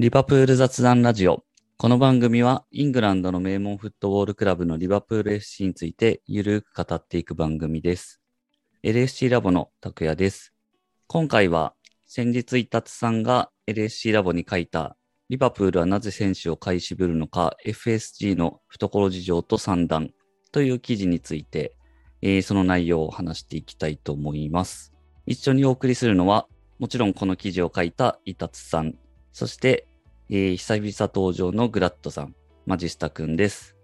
リバプール雑談ラジオ。この番組はイングランドの名門フットボールクラブのリバプール FC についてゆるく語っていく番組です。LSC ラボの拓也です。今回は先日イタツさんが LSC ラボに書いたリバプールはなぜ選手を買い渋るのか FSG の懐事情と算段という記事について、えーその内容を話していきたいと思います。一緒にお送りするのはもちろんこの記事を書いたイタツさん、そして、えー久々登場のグラッドさん、マジスタくんです。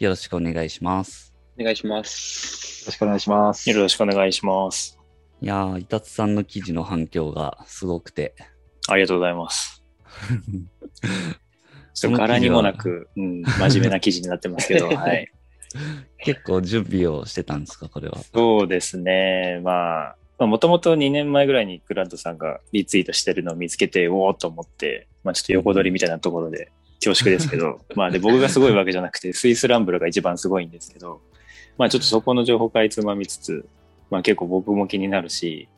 よろしくお願いします。お願いします。よろしくお願いします。よろしくお願いします。いやー、イタツさんの記事の反響がすごくて。ありがとうございます。その記事は柄にもなく、うん、真面目な記事になってますけど、はい。結構準備をしてたんですか、これは。そうですね。まあ、もともと2年前ぐらいにグラントさんがリツイートしてるのを見つけて、おおと思って、まあちょっと横取りみたいなところで恐縮ですけど、まあで僕がすごいわけじゃなくて、スイスランブルが一番すごいんですけど、まあちょっとそこの情報かいつまみつつ、まあ結構僕も気になるし、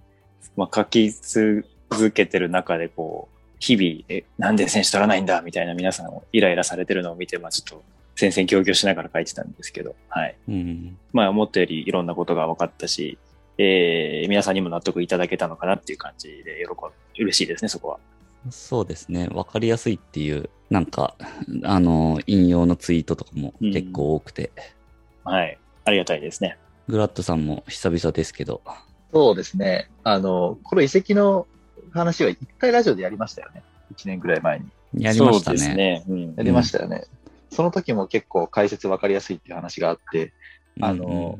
まあ書き続けてる中でこう、日々、え、なんで選手取らないんだみたいな皆さんイライラされてるのを見て、まあちょっと戦々恐々しながら書いてたんですけど、はい。うん。まあ思ったよりいろんなことが分かったし、えー皆さんにも納得いただけたのかなっていう感じで喜ん、嬉しいですね、そこは。そうですね。わかりやすいっていう、なんか、あの、引用のツイートとかも結構多くて、はい。ありがたいですね。グラッドさんも久々ですけど、そうですね。あの、この遺跡の話は一回ラジオでやりましたよね。1年ぐらい前に。やりましたそうですね。ね。うんやりましたよね。その時も結構解説分かりやすいっていう話があって、あの、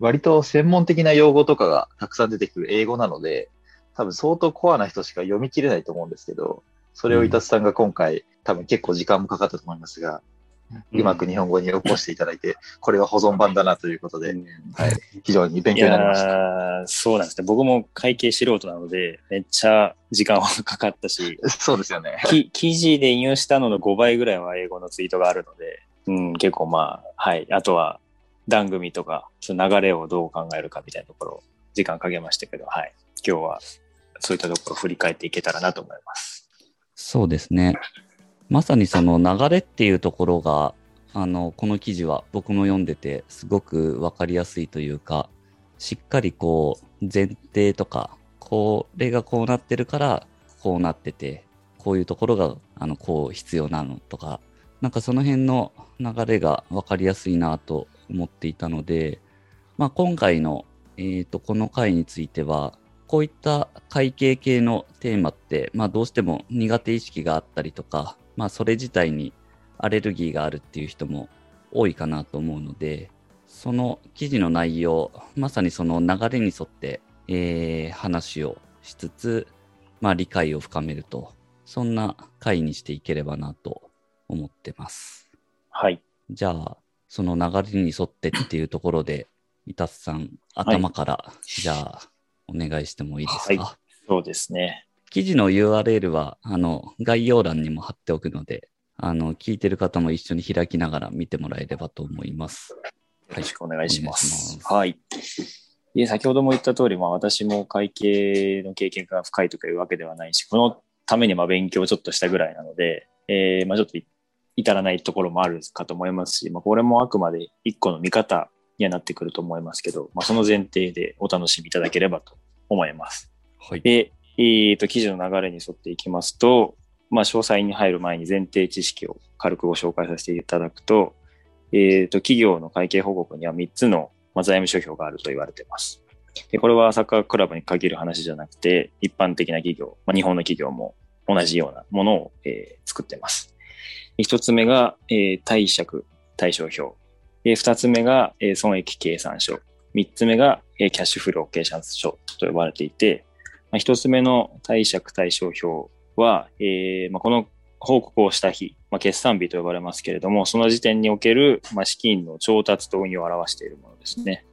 割と専門的な用語とかがたくさん出てくる英語なので、多分相当コアな人しか読み切れないと思うんですけど、それを伊達さんが今回、多分結構時間もかかったと思いますが、うまく日本語に起こしていただいて、これは保存版だなということで、うんはい、非常に勉い強になりました。そうなんですね。僕も会計素人なので、めっちゃ時間はかかったし、そうですよね。き記事で引用したのの5倍ぐらいは英語のツイートがあるので、うん、結構まあ、はい。あとは、番組とか、その流れをどう考えるかみたいなところ、時間かけましたけど、はい。今日は、そういったところを振り返っていけたらなと思います。そうですね。まさにその流れっていうところが、あの、この記事は僕も読んでて、すごくわかりやすいというか、しっかりこう、前提とか、これがこうなってるから、こうなってて、こういうところが、あの、こう必要なのとか、なんかその辺の流れがわかりやすいなと思っていたので、まあ今回の、えっ、と、この回については、こういった会計系のテーマって、まあどうしても苦手意識があったりとか、まあそれ自体にアレルギーがあるっていう人も多いかなと思うので、その記事の内容、まさにその流れに沿って、えー話をしつつ、まあ理解を深めると、そんな回にしていければなと思ってます。はい。じゃあ、その流れに沿ってっていうところで、イタスさん、頭から、じゃあ、お願いしてもいいですか、はそうですね。記事の URL は、あの、概要欄にも貼っておくので、あの、聞いてる方も一緒に開きながら見てもらえればと思います。よろしくお願いします。はい。で、先ほども言った通り、まあ私も会計の経験が深いとかいうわけではないし、このためにまあ勉強をちょっとしたぐらいなので、えー、まあちょっとい至らないところもあるかと思いますし、まあこれもあくまで一個の見方にはなってくると思いますけど、まあその前提でお楽しみいただければと思います。はい。で、えっ、と、記事の流れに沿っていきますと、まあ、詳細に入る前に前提知識を軽くご紹介させていただくと、えっ、と、企業の会計報告には3つの、まあ、財務諸表があると言われています。で、これはサッカークラブに限る話じゃなくて、一般的な企業、まあ、日本の企業も同じようなものを、えー作っています。で一つ目が、えー貸借対照表。で二つ目が、えー損益計算書。三つ目が、えーキャッシュフロー計算書と呼ばれていて、まあ、つ目の貸借対照表は、えーまあ、この報告をした日、まあ、決算日と呼ばれますけれども、その時点における、まあ、資金の調達と運用を表しているものですね。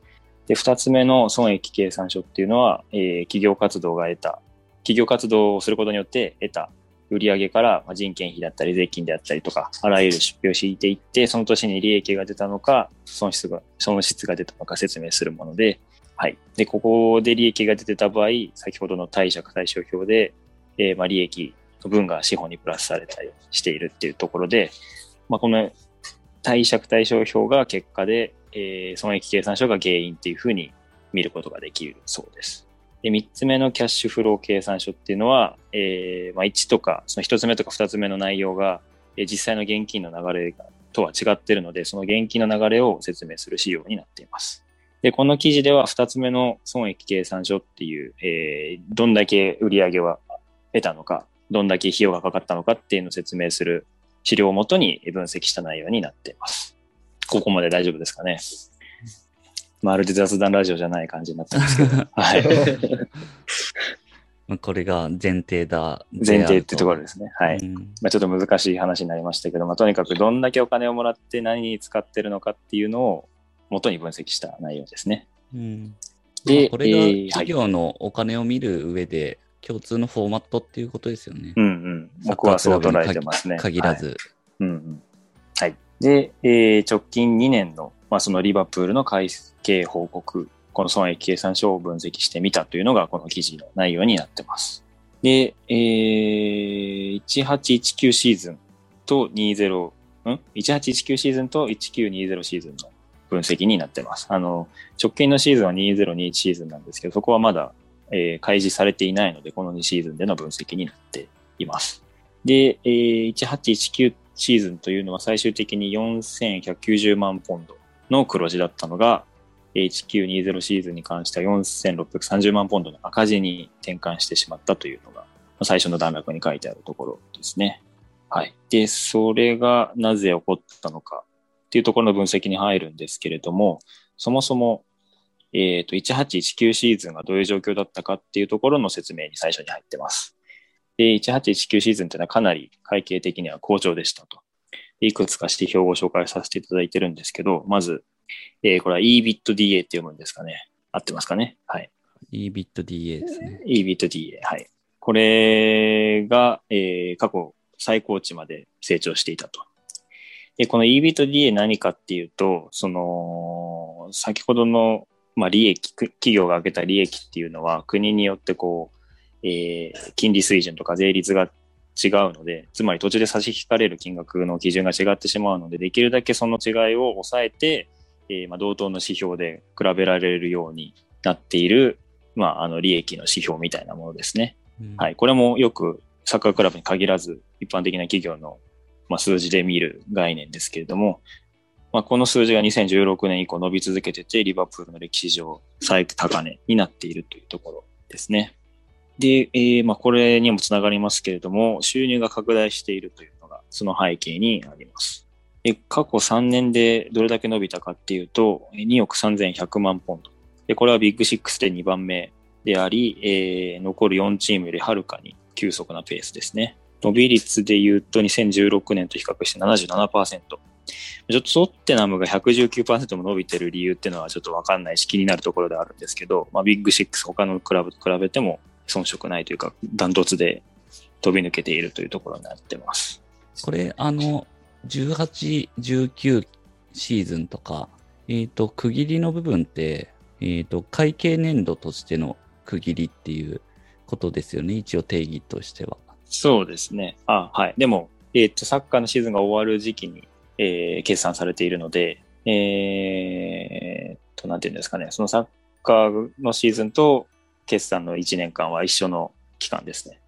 で、二つ目の損益計算書っていうのは、えー企業活動が得た、企業活動をすることによって得た売上から人件費だったり税金であったりとか、あらゆる出費を敷いていって、その年に利益が出たのか、損失が、損失が出たのか説明するもので、はい。で、ここで利益が出てた場合、先ほどの貸借対照表で、えーまあ利益の分が資本にプラスされたりしているっていうところで、まあ、この貸借対照表が結果で、えー、損益計算書が原因っていうふうに見ることができるそうです。で、3つ目のキャッシュフロー計算書っていうのは、えー、まあ、1とか、その1つ目とか2つ目の内容が、えー、実際の現金の流れとは違っているので、その現金の流れを説明する資料になっています。で、この記事では2つ目の損益計算書っていう、えー、どんだけ売上げは得たのか、どんだけ費用がかかったのかっていうのを説明する資料をもとに分析した内容になっています。ここまで大丈夫ですかね？まるで雑談ラジオじゃない感じになってますけど。はい。これが前提だ。前提ってところですね。はい。うん、まあ、ちょっと難しい話になりましたけど、まあ、とにかくどんだけお金をもらって何に使ってるのかっていうのを元に分析した内容ですね。うん、で、これが企業のお金を見る上で共通のフォーマットっていうことですよね。うんうん。僕はそう捉えてますね。限らず。はい、うんうん。はい。で、えー、直近2年の、まあ、そのリバプールの会計報告、この損益計算書を分析してみたというのがこの記事の内容になってます。で、えー、1819シーズンと20、ん ?1819 シーズンと1920シーズンの分析になってます。あの、直近のシーズンは2021シーズンなんですけど、そこはまだ、えー、開示されていないので、この2シーズンでの分析になっています。で、えー、1819シーズンというのは最終的に4190万ポンドの黒字だったのが、1920シーズンに関しては4630万ポンドの赤字に転換してしまったというのが、最初の段落に書いてあるところですね。はい。で、それがなぜ起こったのかっていうところの分析に入るんですけれども、そもそも、えっ、ー、と、1819シーズンがどういう状況だったかっていうところの説明に最初に入ってます。で、1819シーズンっていうのはかなり会計的には好調でしたと。いくつか指標を紹介させていただいてるんですけど、まず、えー、これは EBITDA って読むんですかね。合ってますかね？はい。EBITDA ですね。EBITDA、はい。これが、えー、過去最高値まで成長していたと。で、この EBITDA 何かっていうと、その、先ほどの、まあ、利益、企業が上げた利益っていうのは国によってこう、えー、金利水準とか税率が違うので、つまり途中で差し引かれる金額の基準が違ってしまうので、できるだけその違いを抑えて、えー、まあ、同等の指標で比べられるようになっている、まあ、あの、利益の指標みたいなものですね。うん、はい。これもよくサッカークラブに限らず、一般的な企業の、まあ、数字で見る概念ですけれども、まあ、この数字が2016年以降伸び続けてて、リバプールの歴史上最高値になっているというところですね。で、えー、まあ、これにもつながりますけれども、収入が拡大しているというのが、その背景にあります。で過去3年でどれだけ伸びたかっていうと、2億3100万ポンド。で、これはビッグ6で2番目であり、えー、残る4チームよりはるかに急速なペースですね。伸び率で言うと2016年と比較して77%。ちょっとソッテナムが119%も伸びてる理由っていうのはちょっとわかんないし気になるところであるんですけど、まあ、ビッグ6他のクラブと比べても遜色ないというか、ダントツで飛び抜けているというところになってます。これ、あの、18、19シーズンとか、えっ、ー、と、区切りの部分って、えっ、ー、と、会計年度としての区切りっていうことですよね、一応定義としては。そうですね。あはい。でも、えっ、ー、と、サッカーのシーズンが終わる時期に、えー、決算されているので、えー、と、なんていうんですかね、そのサッカーのシーズンと決算の1年間は一緒の期間ですね。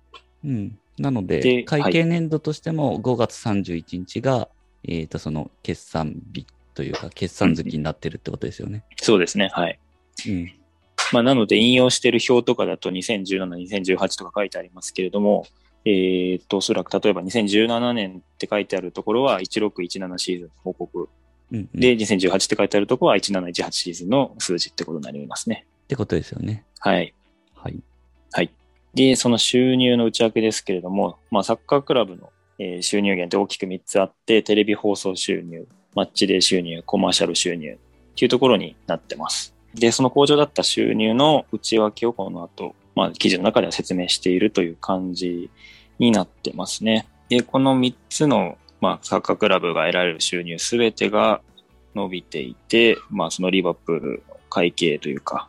うん。なので、会計年度としても5月31日が、はい、えと、その決算日というか、決算月になってるってことですよね。そうですね。はい。うん。まあ、なので、引用している表とかだと2017、2018とか書いてありますけれども、えっ、ー、と、おそらく例えば2017年って書いてあるところは1617シーズン報告。うんうん、で、2018って書いてあるところは1718シーズンの数字ってことになりますね。ってことですよね。はい。はい。はい。で、その収入の内訳ですけれども、まあ、サッカークラブの、え収入源って大きく3つあって、テレビ放送収入、マッチデー収入、コマーシャル収入っていうところになってます。で、その向上だった収入の内訳をこの後、まあ、記事の中では説明しているという感じになってますね。で、この3つの、まあ、サッカークラブが得られる収入すべてが伸びていて、まあ、そのリバプール会計というか、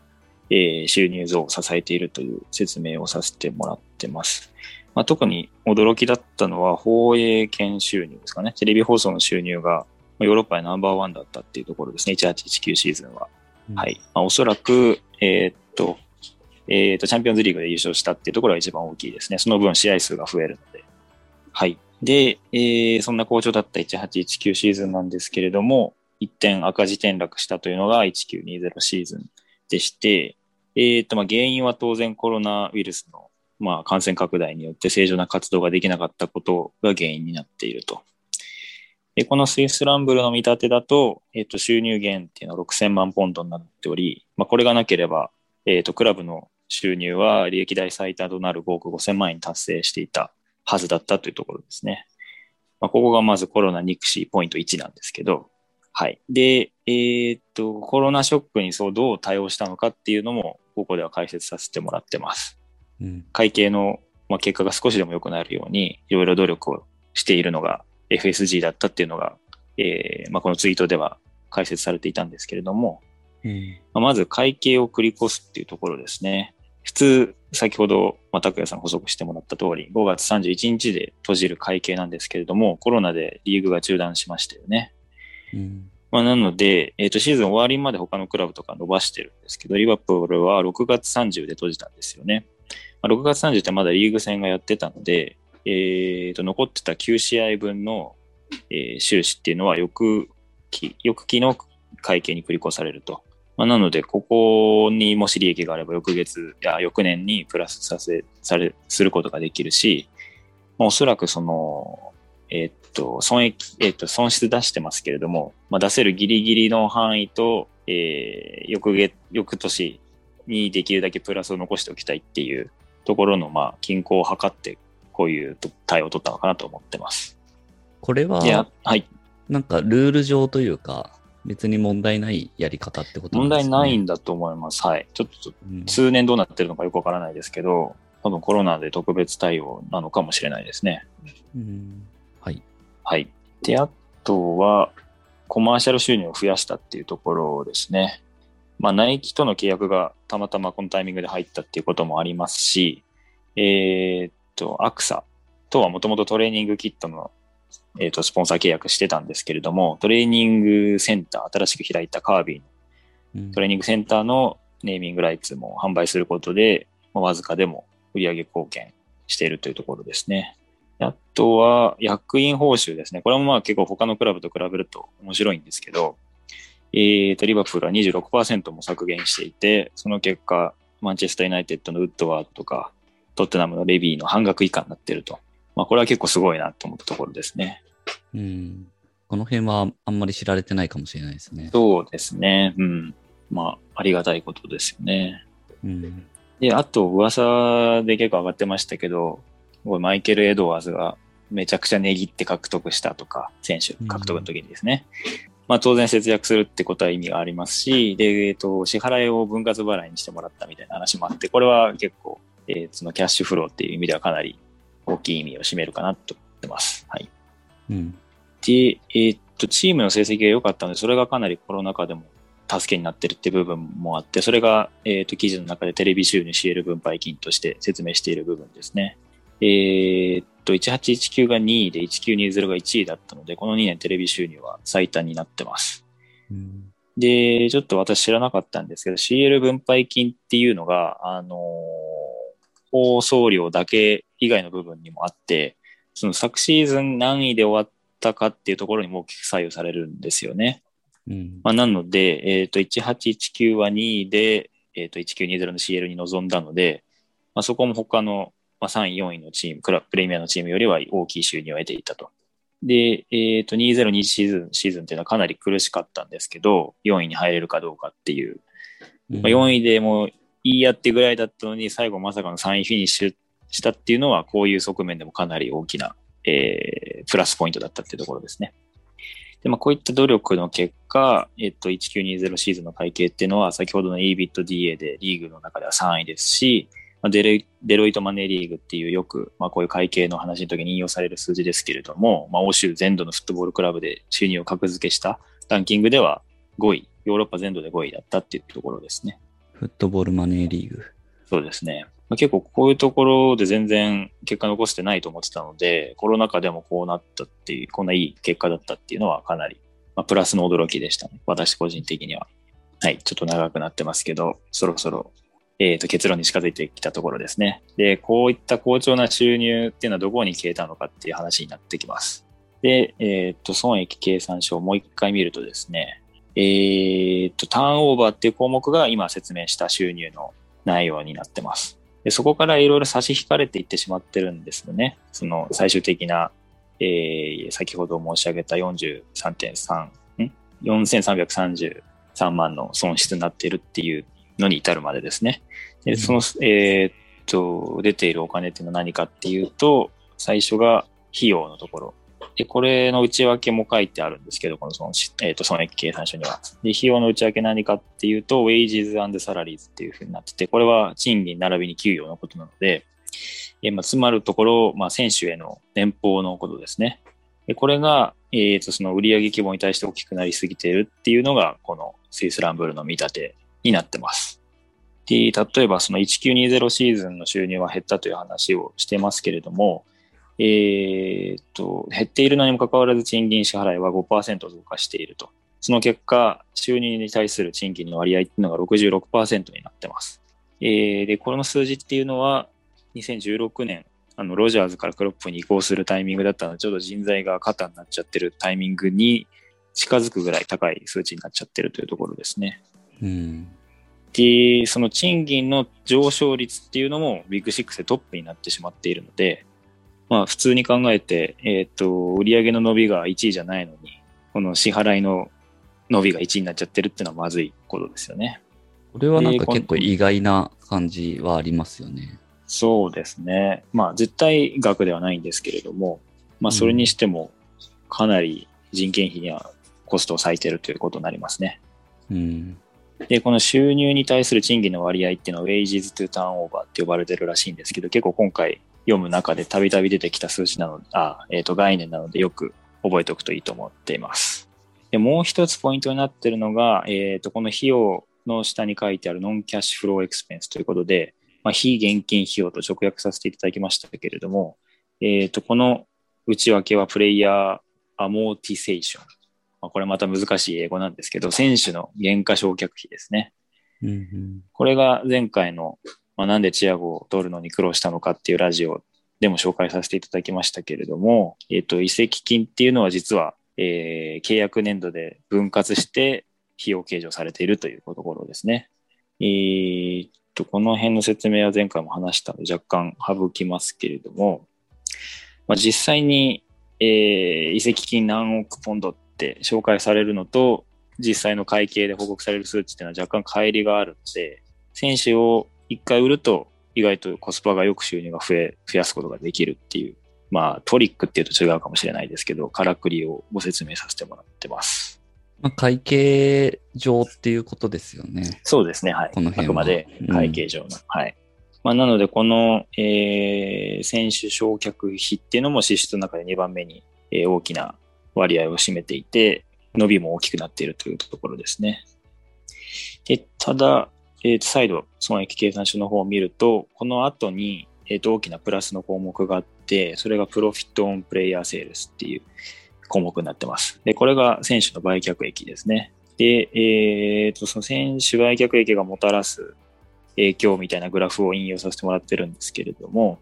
えー、収入増を支えているという説明をさせてもらってます。まあ、特に驚きだったのは放映権収入ですかね。テレビ放送の収入がヨーロッパでナンバーワンだったっていうところですね。1819シーズンは。は。い。まあ、おそらく、えーっと、えーっと、チャンピオンズリーグで優勝したっていうところが一番大きいですね。その分試合数が増えるので。はい。で、えーそんな好調だった1819シーズンなんですけれども、一点赤字転落したというのが1920シーズンでして、えーと、まあ、原因は当然コロナウイルスの、まあ、感染拡大によって正常な活動ができなかったことが原因になっていると。で、このスイスランブルの見立てだと、えっ、と、収入減っていうのは6000万ポンドになっており、まあ、これがなければ、えっ、と、クラブの収入は利益大最多となる5億5000万円に達成していたはずだったというところですね。まあ、ここがまずコロナ憎しポイント1なんですけど、はい。で、えっ、と、コロナショックにそうどう対応したのかっていうのも、ここでは解説させてもらってます。うん。会計の、まあ、結果が少しでも良くなるように、いろいろ努力をしているのが FSG だったっていうのが、えーまあ、このツイートでは解説されていたんですけれども、うん。まあまず会計を繰り越すっていうところですね。普通、先ほど、まあ、拓也さん補足してもらった通り、5月31日で閉じる会計なんですけれども、コロナでリーグが中断しましたよね。まあ、なので、えっ、と、シーズン終わりまで他のクラブとか伸ばしてるんですけど、リバプールは6月30で閉じたんですよね。まあ、6月30ってまだリーグ戦がやってたので、えっ、と、残ってた9試合分の、えー収支っていうのは翌期、翌期の会計に繰り越されると。まあ、なので、ここにもし利益があれば翌月、いや、翌年にプラスさせ、され、することができるし、まあ、おそらくその、えっと、損益、えっと、損失出してますけれども、まあ、出せるギリギリの範囲と、えー、翌月、翌年にできるだけプラスを残しておきたいっていうところの、まあ、均衡を図って、こういう対応を取ったのかなと思ってます。これは、いや、はい。なんかルール上というか、別に問題ないやり方ってことな問んですか、ね、題ないんだと思います。はい。ちょっと、うん通年どうなってるのかよくわからないですけど、多分コロナで特別対応なのかもしれないですね。うんはい。で、あとは、コマーシャル収入を増やしたっていうところですね。まあ、ナイキとの契約がたまたまこのタイミングで入ったっていうこともありますし、えーっと、アクサとはもともとトレーニングキットの、えーっと、スポンサー契約してたんですけれども、トレーニングセンター、新しく開いたカービィのトレーニングセンターのネーミングライツも販売することで、まあわずかでも売上貢献しているというところですね。あとは、役員報酬ですね。これもまあ結構他のクラブと比べると面白いんですけど、えーと、リバプールは26%も削減していて、その結果、マンチェスターユナイテッドのウッドワードとか、トッテナムのレビーの半額以下になっていると。まあこれは結構すごいなと思ったところですね。うん。この辺はあんまり知られてないかもしれないですね。そうですね。うん。まあ、ありがたいことですよね。うん。で、あと噂で結構上がってましたけど、マイケル・エドワーズがめちゃくちゃ値切って獲得したとか、選手獲得の時にですね。まあ当然節約するってことは意味がありますし、で、えっと、支払いを分割払いにしてもらったみたいな話もあって、これは結構、えーそのキャッシュフローっていう意味ではかなり大きい意味を占めるかなと思ってます。はい。うん。で、えーっと、チームの成績が良かったので、それがかなりコロナ禍でも助けになってるって部分もあって、それが、えーっと、記事の中でテレビ収入 CL 分配金として説明している部分ですね。えーっと、1819が2位で1920が1位だったので、この2年テレビ収入は最多になってます。うん。で、ちょっと私知らなかったんですけど、CL 分配金っていうのが、あのー放送料だけ以外の部分にもあって、その昨シーズン何位で終わったかっていうところにも大きく左右されるんですよね。うん。まあ、なので、えっ、と、1819は2位で、えっ、と、1920の CL に臨んだので、まあ、そこも他の、まあ、3位、4位のチーム、クラプレミアのチームよりは大きい収入を得ていたと。で、えっ、と、2021シーズン、シーズンっていうのはかなり苦しかったんですけど、4位に入れるかどうかっていう。まあ、4位でもいいやってぐらいだったのに、最後まさかの3位フィニッシュしたっていうのは、こういう側面でもかなり大きな、えー、プラスポイントだったっていうところですね。で、まあ、こういった努力の結果、えっと、1920シーズンの会計っていうのは、先ほどの EBITDA でリーグの中では3位ですし、まあ、デロイデロイトマネーリーグっていうよく、まあ、こういう会計の話の時に引用される数字ですけれども、まあ、欧州全土のフットボールクラブで収入を格付けしたランキングでは5位、ヨーロッパ全土で5位だったっていうところですね。フットボールマネーリーグ。そうですね。まあ、結構こういうところで全然結果残してないと思ってたので、コロナ禍でもこうなったっていう、こんないい結果だったっていうのはかなり、まあ、プラスの驚きでしたね。私個人的には。はい、ちょっと長くなってますけど、そろそろ、えっ、と、結論に近づいてきたところですね。で、こういった好調な収入っていうのはどこに消えたのかっていう話になってきます。で、えっ、と、損益計算書をもう一回見るとですね、えっ、と、ターンオーバーっていう項目が今説明した収入の内容になってます。でそこからいろいろ差し引かれていってしまってるんですよね。その最終的な、えー、先ほど申し上げた43.3、ん ?4333 万の損失になっているっていうのに至るまでですね。でその、えーっと、出ているお金っていうのは何かっていうと、最初が費用のところ。で、これの内訳も書いてあるんですけど、この損,、えー、と損益計算書には。で、費用の内訳何かっていうと、wages and salaries っていうふうになってて、これは賃金並びに給与のことなので、えーまあ、つまるところ、まあ、選手への年俸のことですね。でこれが、えー、とその売上規模に対して大きくなりすぎているっていうのが、このスイスランブルの見立てになってます。例えばその1920シーズンの収入は減ったという話をしてますけれども、えーと、減っているのにもかかわらず賃金支払いは5%増加していると。その結果、収入に対する賃金の割合っていうのが66%になってます。えーで、この数字っていうのは、2016年、あの、ロジャーズからクロップに移行するタイミングだったので、ちょっと人材が肩になっちゃってるタイミングに近づくぐらい高い数値になっちゃってるというところですね。うん。で、その賃金の上昇率っていうのもビッグシックスでトップになってしまっているので、まあ普通に考えて、えっ、と、売上の伸びが1位じゃないのに、この支払いの伸びが1位になっちゃってるっていうのはまずいことですよね。これはなんか結構意外な感じはありますよね。そうですね。まあ絶対額ではないんですけれども、まあそれにしてもかなり人件費にはコストを割いてるということになりますね。うん。で、この収入に対する賃金の割合っていうのは wages to turnover って呼ばれてるらしいんですけど、結構今回読む中でたびたび出てきた数字なのあ、えっ、と、概念なのでよく覚えておくといいと思っています。で、もう一つポイントになってるのが、えっ、と、この費用の下に書いてあるノンキャッシュフローエクスペンスということで、まあ、非現金費用と直訳させていただきましたけれども、えっ、と、この内訳はプレイヤーアモーティセーション。まあ、これまた難しい英語なんですけど、選手の原価償却費ですね。うんうん。これが前回の、まあ、なんでチアゴを取るのに苦労したのかっていうラジオでも紹介させていただきましたけれども、えっ、と、移籍金っていうのは実は、えー契約年度で分割して費用計上されているというところですね。えーっと、この辺の説明は前回も話したので若干省きますけれども、まあ、実際に、えー移籍金何億ポンドって紹介されるのと、実際の会計で報告される数値っていうのは若干乖離があるので、選手を一回売ると意外とコスパがよく収入が増え、増やすことができるっていう、まあトリックっていうと違うかもしれないですけど、からくりをご説明させてもらってます。まあ、会計上っていうことですよね。そうですね、はい。この辺はあくまで会計上の。はい。まあ、なので、この、えー、選手償却費っていうのも支出の中で2番目に、えー大きな割合を占めていて、伸びも大きくなっているというところですね。で、ただ、えーと再度、損益計算書の方を見ると、この後に、えーと大きなプラスの項目があって、それがプロフィットオンプレイヤーセールスっていう項目になってます。で、これが選手の売却益ですね。で、えーと、その選手売却益がもたらす影響みたいなグラフを引用させてもらってるんですけれども、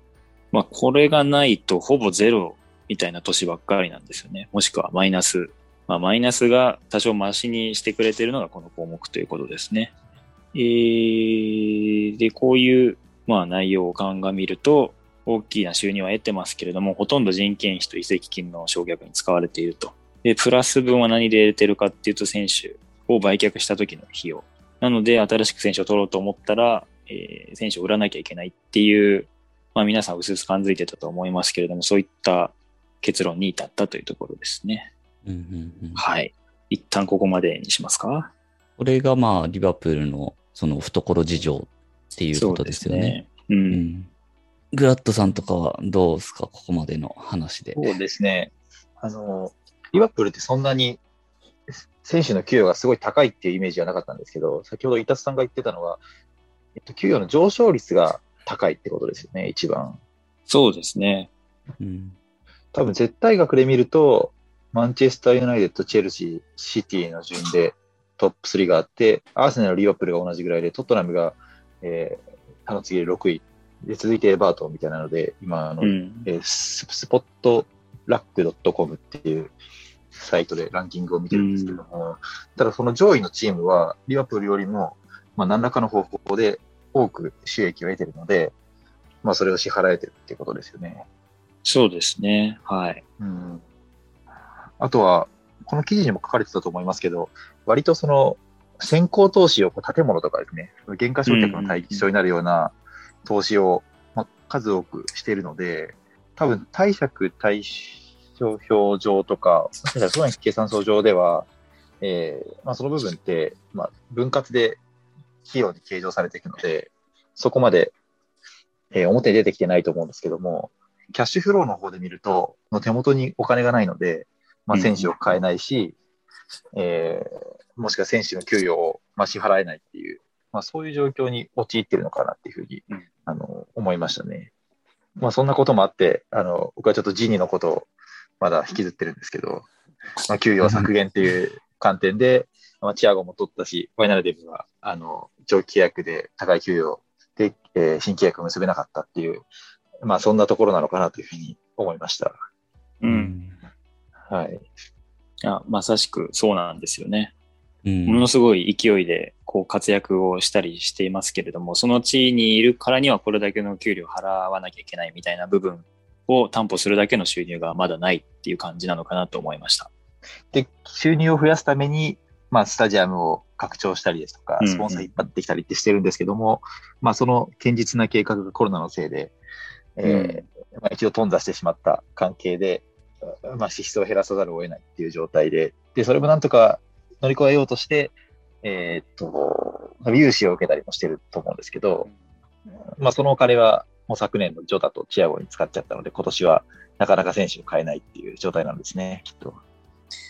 まあ、これがないとほぼゼロみたいな年ばっかりなんですよね。もしくはマイナス。まあ、マイナスが多少増しにしてくれているのがこの項目ということですね。えー、で、こういう、まあ、内容を鑑みると、大きな収入は得てますけれども、ほとんど人件費と移籍金の償却に使われていると。で、プラス分は何で得てるかっていうと、選手を売却した時の費用。なので、新しく選手を取ろうと思ったら、えー選手を売らなきゃいけないっていう、まあ皆さん薄々感づいてたと思いますけれども、そういった結論に至ったというところですね。うんうんうんはい。一旦ここまでにしますか？これがまあ、リバプールのその懐事情っていうことですよね。。う。うんん。グラッドさんとかはどうですか？ここまでの話で。そうですね。あの、リバプールってそんなに選手の給与がすごい高いっていうイメージはなかったんですけど、先ほど伊達さんが言ってたのは、えっと、給与の上昇率が高いってことですよね、一番。そうですね。うん。多分絶対額で見ると、マンチェスター・ユナイテッド、チェルシー、シティの順でトップ3があって、アーセナル、リバプールが同じぐらいで、トットナムが、えー、他の次で6位。で、続いてエバートンみたいなので、今、あの、うん。えーススポットラック .com っていうサイトでランキングを見てるんですけども、ただその上位のチームは、リバプールよりも、まあ、何らかの方法で多く収益を得てるので、まあ、それを支払えてるっていうことですよね。そうですね。はい。うん。あとは、この記事にも書かれてたと思いますけど、割とその、先行投資をこう建物とかですね、減価償却の対象になるような投資を、まあ、数多くしているので、多分貸借対照表上とか、もしかしたら損益計算書上では、えーまあ、その部分って、まあ、分割で費用に計上されていくので、そこまで、えー表に出てきてないと思うんですけども、キャッシュフローの方で見ると、の手元にお金がないので、まあ、うん選手を買えないし、えーもしくは選手の給与を、まあ、支払えないっていう、まあ、そういう状況に陥っているのかなっていうふうに、うんあの、思いましたね。まあ、そんなこともあって、あの、僕はちょっとジニーのことをまだ引きずってるんですけど、まあ、給与削減っていう観点で、まあ、チアゴも取ったし、ファイナルデブは、あの、長期契約で高い給与で、えー新契約を結べなかったっていう、まあ、そんなところなのかなというふうに思いました。うん。。はい。いや、まさしくそうなんですよね。うん。ものすごい勢いでこう活躍をしたりしていますけれども、その地位にいるからにはこれだけの給料を払わなきゃいけないみたいな部分を担保するだけの収入がまだないっていう感じなのかなと思いました。で、収入を増やすために、まあ、スタジアムを拡張したりですとかう、んスポンサー引っ張ってきたりってしてるんですけども、まあ、その堅実な計画がコロナのせいで、えーまあ、一度頓挫してしまった関係で、まあ、支出を減らさざるを得ないっていう状態で、で、それもなんとか乗り越えようとして、えーっと、融資を受けたりもしてると思うんですけど、まあ、そのお金はもう昨年のジョタとチアゴに使っちゃったので、今年はなかなか選手を買えないっていう状態なんですね、きっと。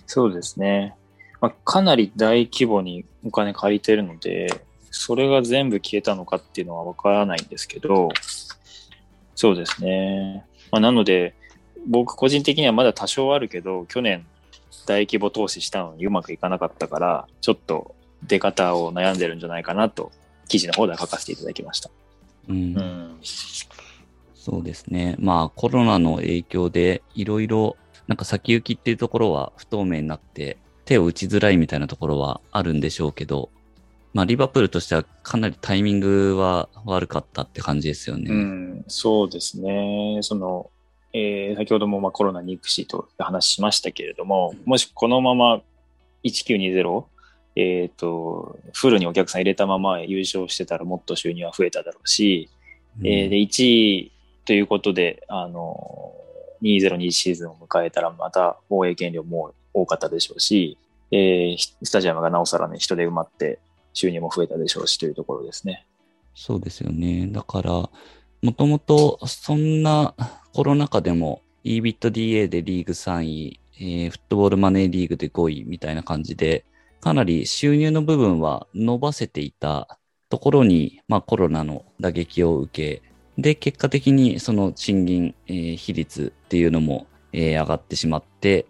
そうですね。まあ、かなり大規模にお金借りてるので、それが全部消えたのかっていうのはわからないんですけど、そうですね。まあ、なので、僕個人的にはまだ多少あるけど、去年大規模投資したのにうまくいかなかったから、ちょっと出方を悩んでるんじゃないかなと、記事の方では書かせていただきました。うんうん。そうですね。まあコロナの影響でいろいろなんか先行きっていうところは不透明になって手を打ちづらいみたいなところはあるんでしょうけど、まあリバプールとしてはかなりタイミングは悪かったって感じですよね。うん、そうですね。その、えー先ほどもまあコロナに行くしという話しましたけれども、もしこのまま1920、えっ、と、フルにお客さん入れたまま優勝してたらもっと収入は増えただろうし、うんえーで、1位ということで、あの、2021シーズンを迎えたらまた放映権料も多かったでしょうし、えースタジアムがなおさらね、人で埋まって収入も増えたでしょうしというところですね。そうですよね。だから、もともとそんなコロナ禍でも EBITDA でリーグ3位、えーフットボールマネーリーグで5位みたいな感じで、かなり収入の部分は伸ばせていたところに、まあコロナの打撃を受け、で、結果的にその賃金、えー比率っていうのも、えー上がってしまって、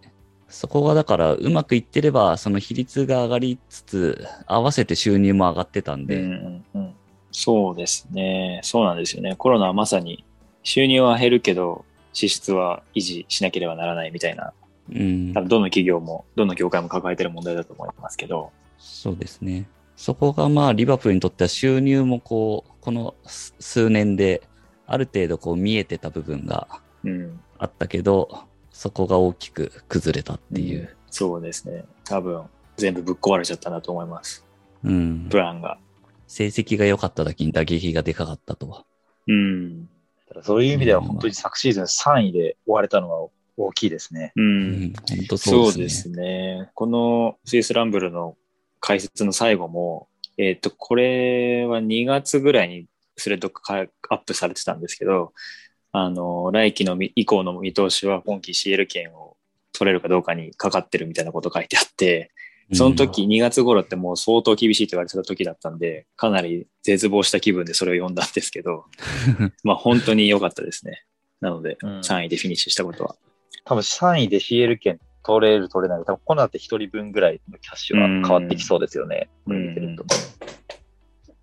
そこがだからうまくいってれば、その比率が上がりつつ、合わせて収入も上がってたんで、うんうんうん、そうですね。そうなんですよね。コロナはまさに収入は減るけど、支出は維持しなければならないみたいな、うん多分どの企業も、どの業界も抱えてる問題だと思いますけど、そうですね。そこがまあ、リバプールにとっては収入もこう、この数数年で、ある程度こう見えてた部分がうん。あったけど、そこが大きく崩れたっていう。そうですね。多分、全部ぶっ壊れちゃったなと思います。うん。プランが。成績が良かっただけに打撃がでかかったとは。うん。ただそういう意味では本当に昨シーズン3位で終われたのは大きいですね。う。うんん、本当そそううですですね。このスイスランブルの解説の最後も、えっ、と、これは2月ぐらいにスレッドがアップされてたんですけど、あの、来季のみ以降の見通しは今季 CL 権を取れるかどうかにかかってるみたいなこと書いてあって、その時2月頃ってもう相当厳しいと言われてた時だったんで、かなり絶望した気分でそれを読んだんですけど、まあ本当に良かったですね。なので、うん3位でフィニッシュしたことは。多分3位で CL 券取れる取れない。多分この後1人分ぐらいのキャッシュは変わってきそうですよね。これ見てると。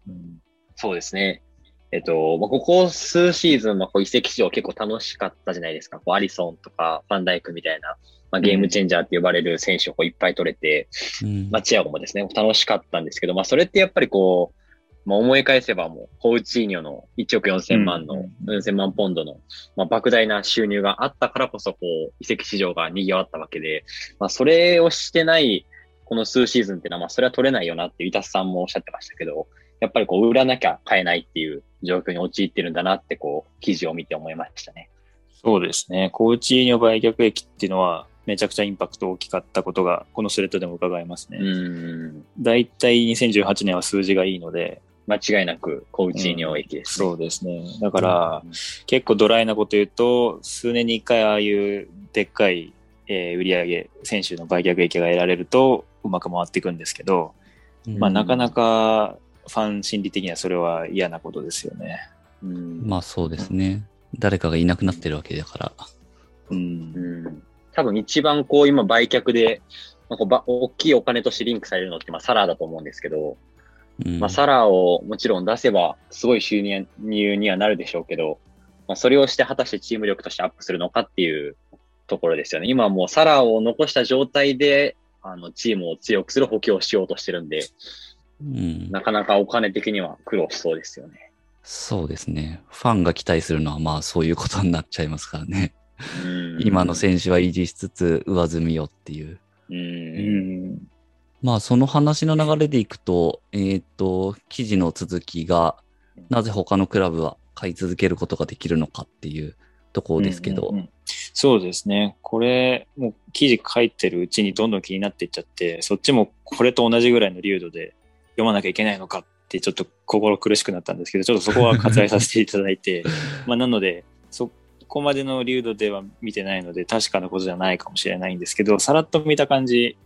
うんそうですね。えっと、まあ、ここ数シーズン、まあ、こう移籍市場結構楽しかったじゃないですか。こうアリソンとかファンダイクみたいな、まあ、ゲームチェンジャーって呼ばれる選手をこういっぱい取れて、うん。まあ、チアゴもですね、楽しかったんですけど、まあ、それってやっぱりこう、まあ、思い返せばもう、コウチーニョの1億4000万の、うん4000万ポンドの、まあ、莫大な収入があったからこそ、こう、移籍市場が賑わったわけで、まあ、それをしてない、この数シーズンっていうのは、まあ、それは取れないよなって、イタスさんもおっしゃってましたけど、やっぱりこう、売らなきゃ買えないっていう状況に陥ってるんだなって、こう、記事を見て思いましたね。そうですね。コーチーニョ売却益っていうのは、めちゃくちゃインパクト大きかったことが、このスレッドでも伺えますね。うん。だいたい2018年は数字がいいので、間違いなく、コウチーニョ駅ですね。そうですね。だから、結構ドライなこと言うと、数年に一回ああいうでっかい、えー売上選手の売却益が得られると、うまく回っていくんですけど、まあ、なかなかファン心理的にはそれは嫌なことですよね。うん。まあそうですね。誰かがいなくなってるわけだから。うん。うん多分一番こう今売却で、まあ、こうば大きいお金としてリンクされるのってまあサラーだと思うんですけど、うんまあサラーをもちろん出せばすごい収入にはなるでしょうけど、まあそれをして果たしてチーム力としてアップするのかっていうところですよね。今はもうサラーを残した状態で、あのチームを強くする補強をしようとしてるんで、うんなかなかお金的には苦労しそうですよね。そうですね。ファンが期待するのはまあそういうことになっちゃいますからね。うん今の選手は維持しつつ上積みをっていう。う。うんん。まあその話の流れでいくと、えーっと、記事の続きが、なぜ他のクラブは買い続けることができるのかっていうところですけどうんうんうんそうですね。これ、もう記事書いてるうちにどんどん気になっていっちゃって、そっちもこれと同じぐらいの流度で読まなきゃいけないのかってちょっと心苦しくなったんですけど、ちょっとそこは割愛させていただいて、まあなので、そこまでの流度では見てないので確かなことじゃないかもしれないんですけど、さらっと見た感じ、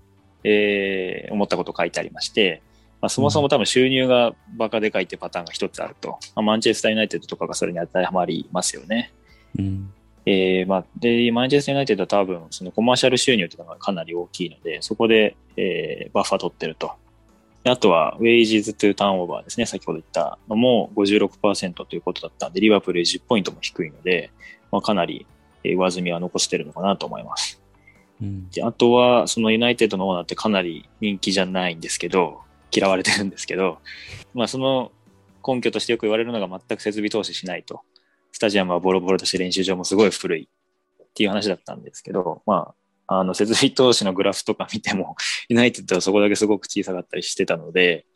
えー思ったこと書いてありまして、まあ、そもそも多分収入がバカでかいってパターンが一つあると。まあ、マンチェスターユナイテッドとかがそれに当てはまりますよね。うん。えーまあ、で、マンチェスターユナイテッドは多分、そのコマーシャル収入っていうのがかなり大きいので、そこで、えーバッファ取ってると。であとは、ウェイジーズトゥーターンオーバーですね。先ほど言ったのも56%ということだったんで、リバプール10ポイントも低いので、まあ、かなりえー上積みは残してるのかなと思います。うん。であとは、そのユナイテッドのオーナーってかなり人気じゃないんですけど、嫌われてるんですけど、まあその根拠としてよく言われるのが全く設備投資しないと。スタジアムはボロボロだし練習場もすごい古いっていう話だったんですけど、まあ、あの設備投資のグラフとか見ても、ユナイテッドはそこだけすごく小さかったりしてたので、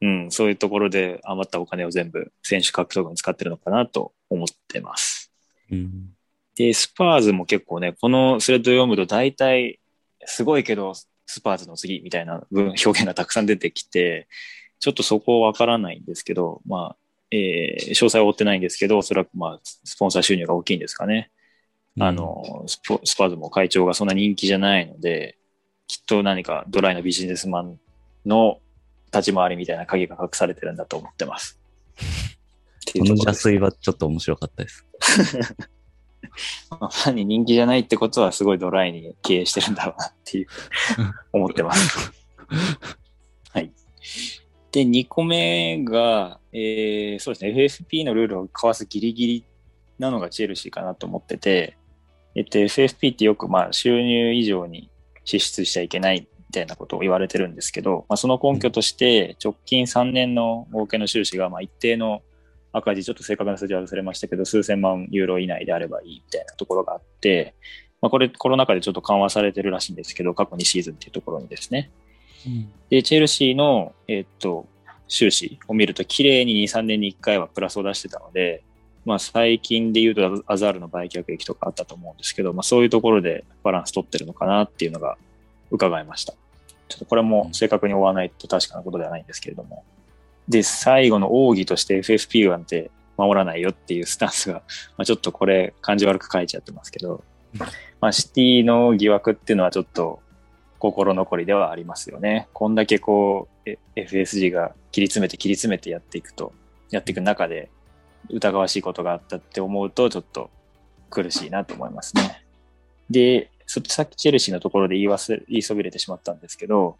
うん、そういうところで余ったお金を全部選手獲得に使ってるのかなと思ってます。うん。で、スパーズも結構ね、このスレッドを読むと大体、すごいけど、スパーズの次みたいな文表現がたくさん出てきて、ちょっとそこわからないんですけど、まあ、えー詳細は追ってないんですけど、おそらくまあ、スポンサー収入が大きいんですかね。あの、スパーズも会長がそんな人気じゃないので、きっと何かドライなビジネスマンの立ち回りみたいな鍵が隠されてるんだと思ってます。この邪推はちょっと面白かったです。まあファンに人気じゃないってことはすごいドライに経営してるんだろうなっていう思ってます。はい。で、2個目が、えー、そうですね、FFP のルールを交わすギリギリなのがチェルシーかなと思ってて、えっと、FFP ってよくまあ収入以上に支出しちゃいけないみたいなことを言われてるんですけど、まあ、その根拠として直近3年の合計の収支がまあ一定の赤字、ちょっと正確な数字は忘れましたけど、数千万ユーロ以内であればいいみたいなところがあって、まあ、これコロナ禍でちょっと緩和されてるらしいんですけど、過去2シーズンっていうところにですね。で、チェルシーの、えーっと、収支を見ると、綺麗に2、3年に1回はプラスを出してたので、まあ最近で言うとアザールの売却益とかあったと思うんですけど、まあそういうところでバランス取ってるのかなっていうのが伺いました。ちょっとこれも正確に追わないと確かなことではないんですけれども。で、最後の奥義として FFP なんて守らないよっていうスタンスが、まあちょっとこれ感じ悪く書いちゃってますけど、まあシティの疑惑っていうのはちょっと心残りではありますよね。こんだけこう、え FSG が切り詰めて切り詰めてやっていくと、やっていく中で疑わしいことがあったって思うと、ちょっと苦しいなと思いますね。で、そさっきチェルシーのところで言い忘れ、言いそびれてしまったんですけど、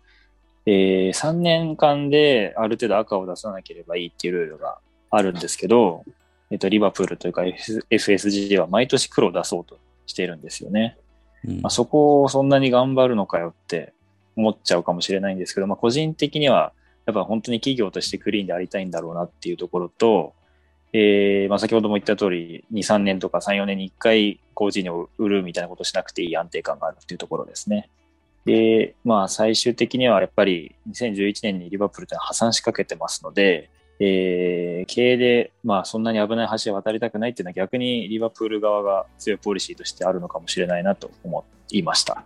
えー、3年間である程度赤を出さなければいいっていうルールがあるんですけど、えっと、リバプールというか FSG は毎年黒を出そうとしているんですよね。うんまあ、そこをそんなに頑張るのかよって思っちゃうかもしれないんですけど、まあ、個人的にはやっぱ本当に企業としてクリーンでありたいんだろうなっていうところと、えーまあ、先ほども言った通り、2、3年とか3、4年に1回工事にを売るみたいなことをしなくていい安定感があるっていうところですね。で、まあ最終的にはやっぱり2011年にリバプールって破産しかけてますので、えー、経営で、まあそんなに危ない橋を渡りたくないっていうのは逆にリバプール側が強いポリシーとしてあるのかもしれないなと思いました。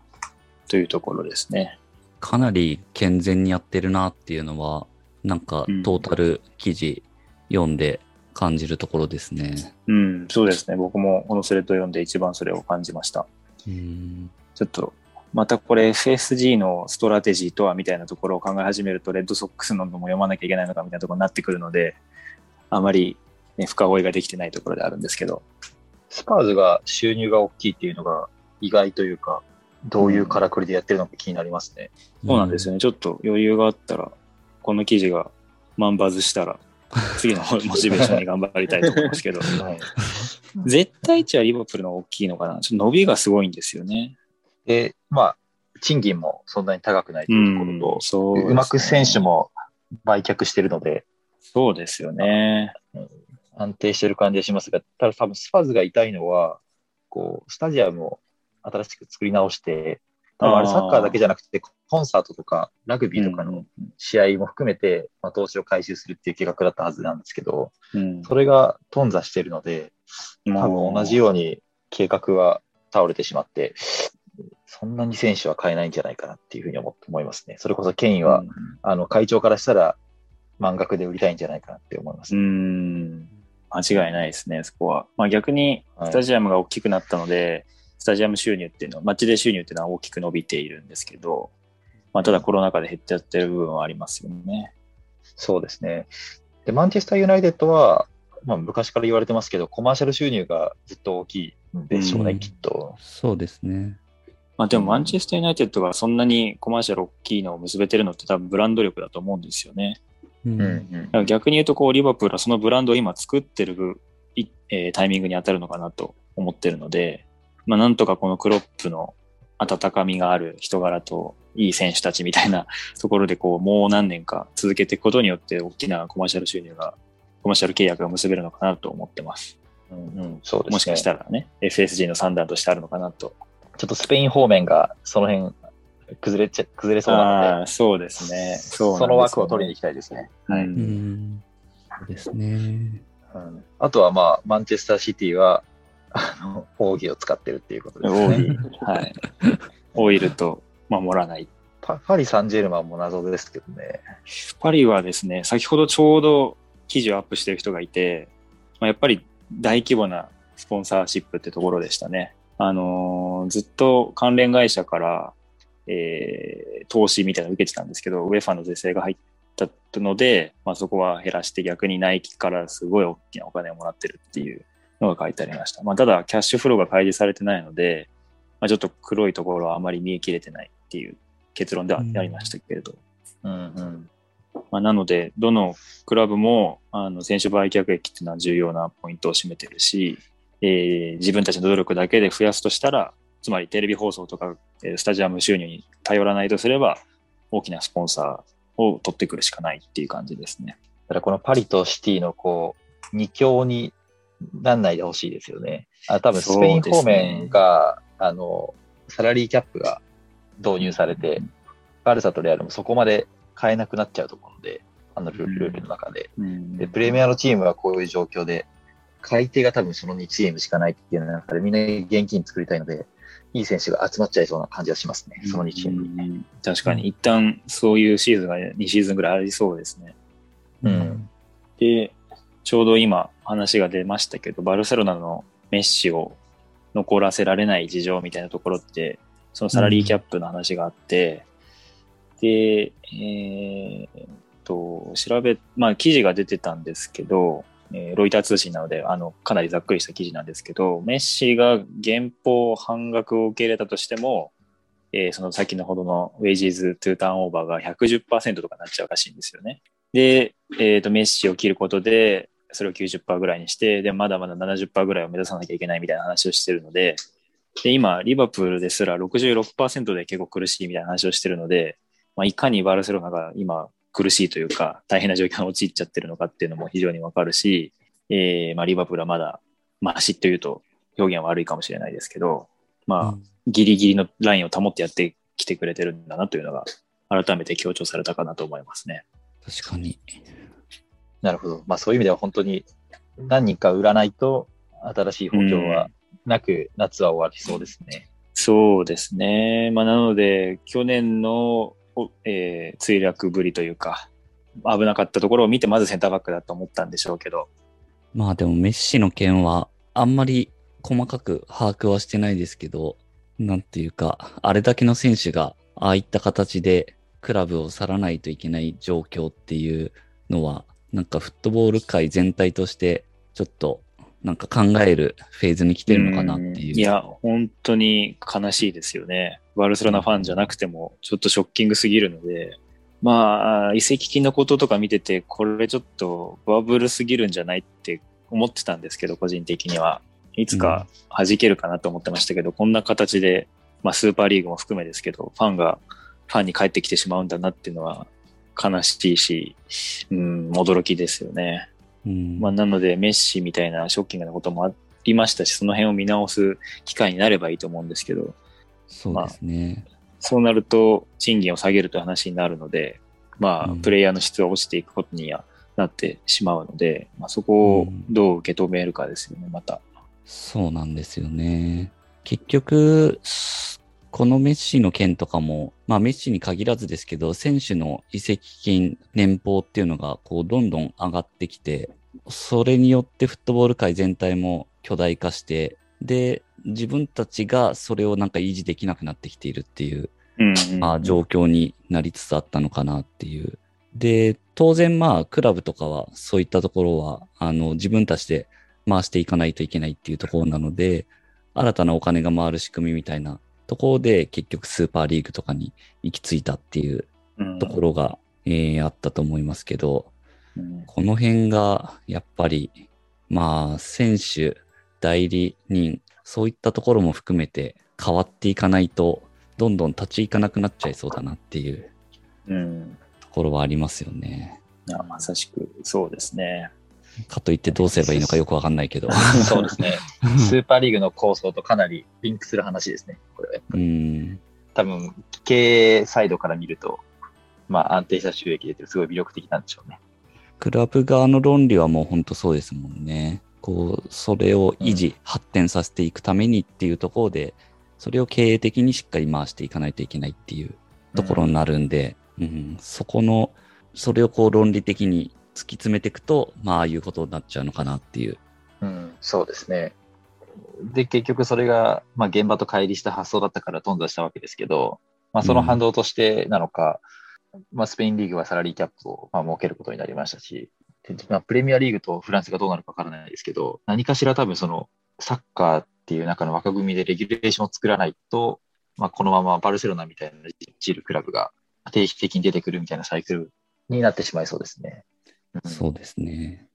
というところですね。かなり健全にやってるなっていうのは、なんかうんトータル記事読んで感じるところですね。うん、そうですね。僕もこのスレッドを読んで一番それを感じました。うんちょっと、またこれ FSG の strategy とはみたいなところを考え始めると、レッドソックスのも読まなきゃいけないのかみたいなところになってくるので、あまり、ね、深追いができてないところであるんですけど。スパーズが収入が大きいっていうのが意外というか、どういうからくりでやってるのか気になりますね。そうなんですよね。ちょっと余裕があったら、この記事が万バズしたら、次のモチベーションに頑張りたいと思いますけど、はい、絶対値はリバプールの方が大きいのかな。ちょっと伸びがすごいんですよね。で、まあ、賃金もそんなに高くないというところと、そうですねうまく選手も売却してるので、そうですよね。安定してる感じがしますが、ただ多分スパーズが痛いのは、こう、スタジアムを新しく作り直して、多分あれサッカーだけじゃなくて、コンサートとかラグビーとかのうん試合も含めて、まあ、投資を回収するっていう計画だったはずなんですけど、うん。それが頓挫してるので、多分同じように計画は倒れてしまって、そんなに選手は買えないんじゃないかなっていうふうに思思いますね。それこそケインは、うんあの会長からしたら満額で売りたいんじゃないかなって思います。うん、間違いないですね、そこは。まあ逆に、はい。スタジアムが大きくなったので、スタジアム収入っていうのは、マッチで収入っていうのは大きく伸びているんですけど、まあただコロナ禍で減っちゃってる部分はありますよね。そうですね。で、マンチェスターユナイテッドは、まあ、昔から言われてますけど、コマーシャル収入がずっと大きいんでしょうね、うんきっと。そうですね。まあでもマンチェスターユナイテッドがそんなにコマーシャル大きいのを結べてるのって多分ブランド力だと思うんですよね。うんうん逆に言うと、こう、リバプールはそのブランドを今作ってるえータイミングに当たるのかなと思ってるので、まあ、なんとかこのクロップの温かみがある人柄といい選手たちみたいな ところで、こう、もう何年か続けていくことによって、大きなコマーシャル収入が、コマーシャル契約が結べるのかなと思ってます。うんうん、そうですね。もしかしたらね、FSG の算段としてあるのかなと。ちょっとスペイン方面がその辺崩れちゃ崩れそうなので、ああ、そうですね。そうその枠を取りにに行きたいですね。はい。うんそうですね。うん、あとはまあ、マンチェスターシティは、あの、奥義を使ってるっていうことですね。はい。オイルと守らないパパリ・サンジェルマンも謎ですけどね。パリはですね、先ほどちょうど記事をアップしてる人がいて、まあ、やっぱり大規模なスポンサーシップってところでしたね。あのーずっと関連会社から、えー投資みたいなのを受けてたんですけど、ウェファの是正が入ったので、まあ、そこは減らして逆にナイキからすごい大きなお金をもらってるっていうのが書いてありました。まあ、ただ、キャッシュフローが開示されてないので、まあ、ちょっと黒いところはあまり見えきれてないっていう結論ではありましたけれど。うんうん。まあ、なので、どのクラブもあの選手売却益っていうのは重要なポイントを占めてるし、えー自分たちの努力だけで増やすとしたら、つまりテレビ放送とか、えースタジアム収入に頼らないとすれば、大きなスポンサーを取ってくるしかないっていう感じですね。ただこのパリとシティのこう、二強になんないでほしいですよね。あ多分スペイン方面が、あの、サラリーキャップが導入されて、バルサとレアルもそこまで変えなくなっちゃうと思うので、あのルルールの中で。うんで、プレミアのチームはこういう状況で、買い手が多分その2チームしかないっていう中で、みんな現金作りたいので、いい選手が集まっちゃいそうな感じがしますね、その2チームに。うん確かに、一旦そういうシーズンが2シーズンぐらいありそうですね。うん。で、ちょうど今話が出ましたけど、バルセロナのメッシを残らせられない事情みたいなところって、そのサラリーキャップの話があって、で、えーっと、調べ、まあ、記事が出てたんですけど、えーロイター通信なので、あの、かなりざっくりした記事なんですけど、メッシが減俸半額を受け入れたとしても、えーその先のほどの wages to turnover が110%とかになっちゃうらしいんですよね。で、えーと、メッシを切ることで、それを90%ぐらいにして、で、まだまだ70%ぐらいを目指さなきゃいけないみたいな話をしてるので、で、今、リバプールですら66%で結構苦しいみたいな話をしてるので、まあ、いかにバルセロナが今苦しいというか、大変な状況に陥っちゃってるのかっていうのも非常にわかるし、えーまあ、リバプールはまだ、マシというと表現は悪いかもしれないですけど、まあ、ギリギリのラインを保ってやってきてくれてるんだなというのが、改めて強調されたかなと思いますね。確かに。なるほど。まあそういう意味では本当に何人か売らないと新しい補強はなく夏は終わりそうですね。そうですね。まあ、なので、去年の、おえー墜落ぶりというか、危なかったところを見て、まずセンターバックだと思ったんでしょうけど、まあでもメッシの件はあんまり細かく把握はしてないですけど、なんていうか、あれだけの選手がああいった形でクラブを去らないといけない状況っていうのは、なんかフットボール界全体としてちょっとなんか考えるフェーズに来てるのかなっていう。んいや、本当に悲しいですよね。バルセロナファンじゃなくても、ちょっとショッキングすぎるので、まあ、移籍金のこととか見てて、これちょっとバブルすぎるんじゃないって思ってたんですけど、個人的には。いつか弾けるかなと思ってましたけど、こんな形で、まあ、スーパーリーグも含めですけど、ファンが、ファンに帰ってきてしまうんだなっていうのは悲しいし、うん、驚きですよね。うんまあ、なので、メッシみたいなショッキングなこともありましたし、その辺を見直す機会になればいいと思うんですけど、そうですね。そうなると、賃金を下げるという話になるので、まあ、うんプレイヤーの質は落ちていくことにはなってしまうので、まあ、そこをどう受け止めるかですよね、また。そうなんですよね。結局、すこのメッシの件とかも、まあメッシに限らずですけど、選手の移籍金、年俸っていうのが、こう、どんどん上がってきて、それによってフットボール界全体も巨大化して、で、自分たちがそれをなんか維持できなくなってきているっていう、うんうんまあ、状況になりつつあったのかなっていう。で、当然まあ、クラブとかはそういったところは、あの、自分たちで回していかないといけないっていうところなので、新たなお金が回る仕組みみたいなところで、結局スーパーリーグとかに行き着いたっていううんところが、えーあったと思いますけど、うんこの辺が、やっぱり、まあ、選手、代理人、そういったところも含めて変わっていかないと、どんどん立ち行かなくなっちゃいそうだなっていううん。ところはありますよね。いやまさしくそうですね。かといってどうすればいいのかよくわかんないけど。そうですね。スーパーリーグの構想とかなりリンクする話ですね。これはうん。多分、経営サイドから見ると、まあ安定した収益出てるすごい魅力的なんでしょうね。クラブ側の論理はもう本当そうですもんね。こう、それを維持、発展させていくためにっていうところで、それを経営的にしっかり回していかないといけないっていうところになるんで、うんそこの、それをこう論理的に突き詰めていくと、まあ、ああいうことになっちゃうのかなっていう。うん、そうですね。で、結局それが、まあ現場と乖離した発想だったから頓挫したわけですけど、まあその反動としてなのか、まあスペインリーグはサラリーキャップを、まあ、設けることになりましたし、でまあ、プレミアリーグとフランスがどうなるかわからないですけど、何かしら多分そのサッカーっていう中の枠組みでレギュレーションを作らないと、まあこのままバルセロナみたいなチールクラブが定期的に出てくるみたいなサイクルになってしまいそうですね。うんそうですね。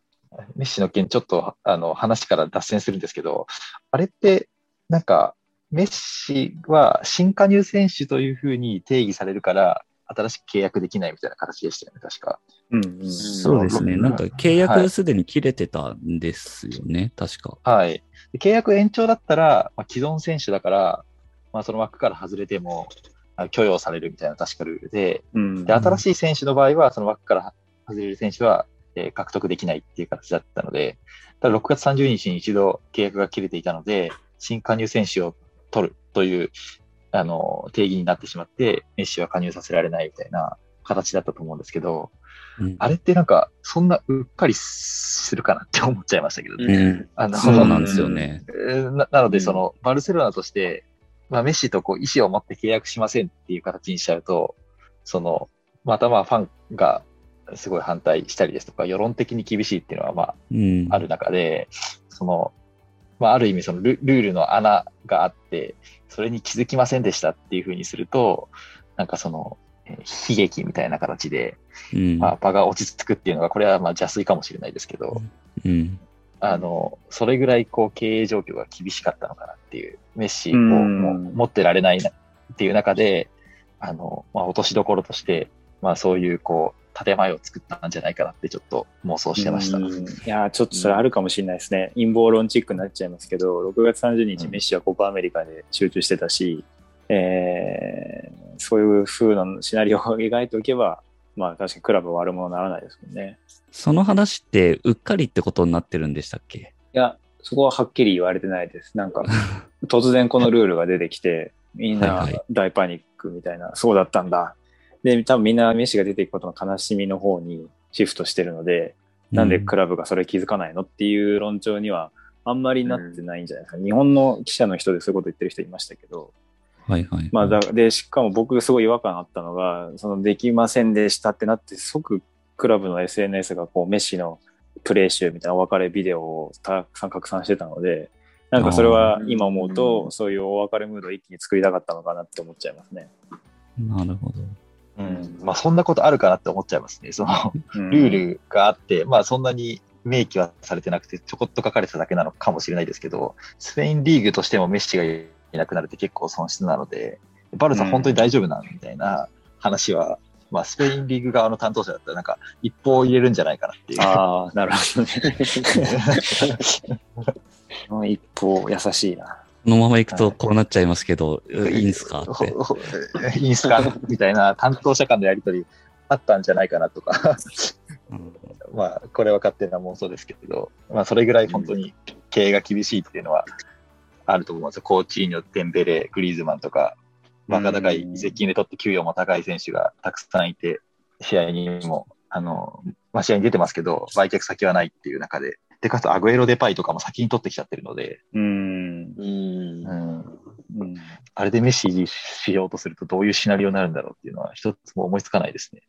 メッシの件、ちょっとあの話から脱線するんですけど、あれって、なんか、メッシは新加入選手というふうに定義されるから、新しく契約できないみたいな形でしたよね、確か。うんうんそうですね。うんなんか契はい約すでに切れてたんですよね、確か。はい。で契約延長だったら、まあ、既存選手だから、まあ、その枠から外れても、あ許容されるみたいな確かルールで、うんで、新しい選手の場合は、その枠から外れる選手は、えー獲得できないっていう形だったので、ただ6月30日に一度契約が切れていたので、新加入選手を取るという、あの、定義になってしまって、メッシは加入させられないみたいな形だったと思うんですけど、うんあれってなんか、そんなうっかりするかなって思っちゃいましたけどね。うんあのそうなんですよね。えーななので、うんその、バルセロナとして、まあ、メッシとこう意思を持って契約しませんっていう形にしちゃうと、その、またまあファンがすごい反対したりですとか、世論的に厳しいっていうのはまあうん。ある中で、その、まあ、ある意味そのルルールの穴があって、それに気づきませんでしたっていうふうにすると、なんかその、えー悲劇みたいな形で、うん。まあ、場が落ち着くっていうのが、これはまあ邪推かもしれないですけど、うん。あの、それぐらいこう経営状況が厳しかったのかなっていう、メッシを持ってられないなっていう中で、あの、まあ、落としどころとして、まあそういうこう、建前を作ったんじゃないかなってちょっと妄想してました。うんいやーちょっとそれあるかもしれないですね。陰謀論チックになっちゃいますけど、6月30日、うんメッシはコパアメリカで集中してたし、えーそういう風なシナリオを描いておけば、まあ確かにクラブは悪者にならないですもんね。その話って、うっかりってことになってるんでしたっけ？いや、そこははっきり言われてないです。なんか、突然このルールが出てきて、みんはいなはい大パニックみたいな、そうだったんだ。で、多分みんなメッシが出ていくことの悲しみの方にシフトしてるので、なんでクラブがそれ気づかないのっていう論調にはあんまりなってないんじゃないですか。日本の記者の人でそういうこと言ってる人いましたけど、はいはい。まあだ、で、しかも僕すごい違和感あったのが、そのできませんでしたってなって即クラブの SNS がこうメッシのプレー集みたいなお別れビデオをたくさん拡散してたので、なんかそれは今思ううと、んそういうお別れムードを一気に作りたかったのかなって思っちゃいますね。なるほど。うん。まあそんなことあるかなって思っちゃいますね。その、うんルールがあって、まあそんなに明記はされてなくて、ちょこっと書かれてただけなのかもしれないですけど、スペインリーグとしてもメッシがいなくなるって結構損失なので、バルサうん本当に大丈夫なのみたいな話は、まあスペインリーグ側の担当者だったらなんか一報を入れるんじゃないかなっていう。ああ、なるほどね。一方、優しいな。このまま行くとこうなっちゃいますけど、い。いんすか？って。いいんすかみたいな担当者間のやりとりあったんじゃないかなとか、うん。まあこれは勝手な妄想ですけど、まあそれぐらい本当に経営が厳しいっていうのはあると思います。よ。コーチーニョ、テンベレ、グリーズマンとか、バカ高い移籍金で取って給与も高い選手がたくさんいて、試合にも、あの、まあ、試合に出てますけど、売却先はないっていう中で、で、かつアグエロ・デパイとかも先に取ってきちゃってるので、うん。うんう。ん、うんあれでメッシしようとするとどういうシナリオになるんだろうっていうのは一つも思いつかないですね。